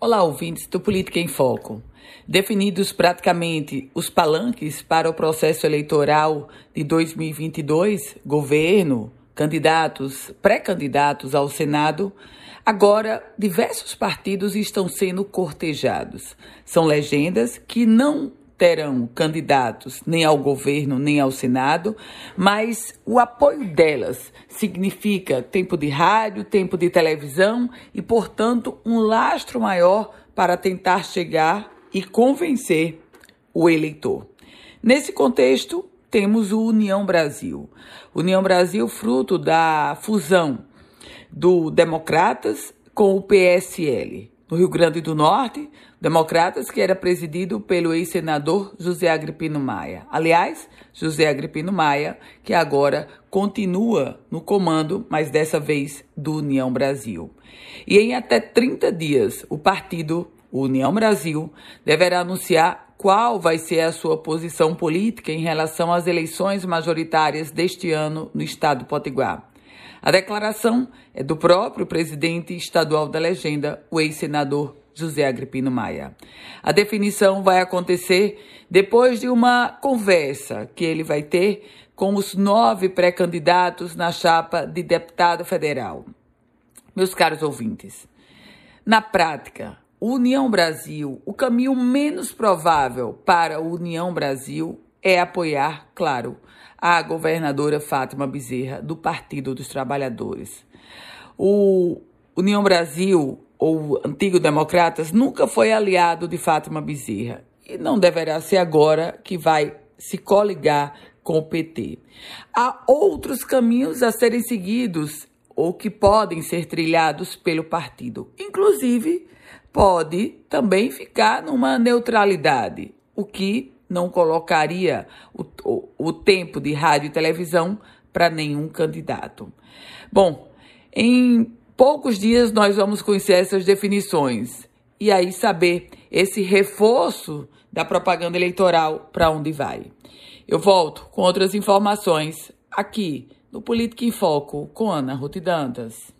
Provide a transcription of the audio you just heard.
Olá, ouvintes do Política em Foco. Definidos praticamente os palanques para o processo eleitoral de 2022, governo, candidatos, pré-candidatos ao Senado, agora diversos partidos estão sendo cortejados. São legendas que não terão candidatos nem ao governo nem ao Senado, mas o apoio delas significa tempo de rádio, tempo de televisão e, portanto, um lastro maior para tentar chegar e convencer o eleitor. Nesse contexto, temos o União Brasil. União Brasil, fruto da fusão do Democratas com o PSL no Rio Grande do Norte, Democratas, que era presidido pelo ex-senador José Agripino Maia. Aliás, José Agripino Maia, que agora continua no comando, mas dessa vez do União Brasil. E em até 30 dias, o partido União Brasil deverá anunciar qual vai ser a sua posição política em relação às eleições majoritárias deste ano no estado do Potiguar. A declaração é do próprio presidente estadual da legenda, o ex-senador José Agripino Maia. A definição vai acontecer depois de uma conversa que ele vai ter com os nove pré-candidatos na chapa de deputado federal. Meus caros ouvintes, na prática, União Brasil, o caminho menos provável para a União Brasil é apoiar, claro, a governadora Fátima Bezerra, do Partido dos Trabalhadores. O União Brasil, ou Antigo Democratas, nunca foi aliado de Fátima Bezerra e não deverá ser agora que vai se coligar com o PT. Há outros caminhos a serem seguidos ou que podem ser trilhados pelo partido. Inclusive, pode também ficar numa neutralidade, o que não colocaria o, o, o tempo de rádio e televisão para nenhum candidato. Bom, em poucos dias nós vamos conhecer essas definições e aí saber esse reforço da propaganda eleitoral para onde vai. Eu volto com outras informações aqui no Política em Foco com Ana Ruth Dantas.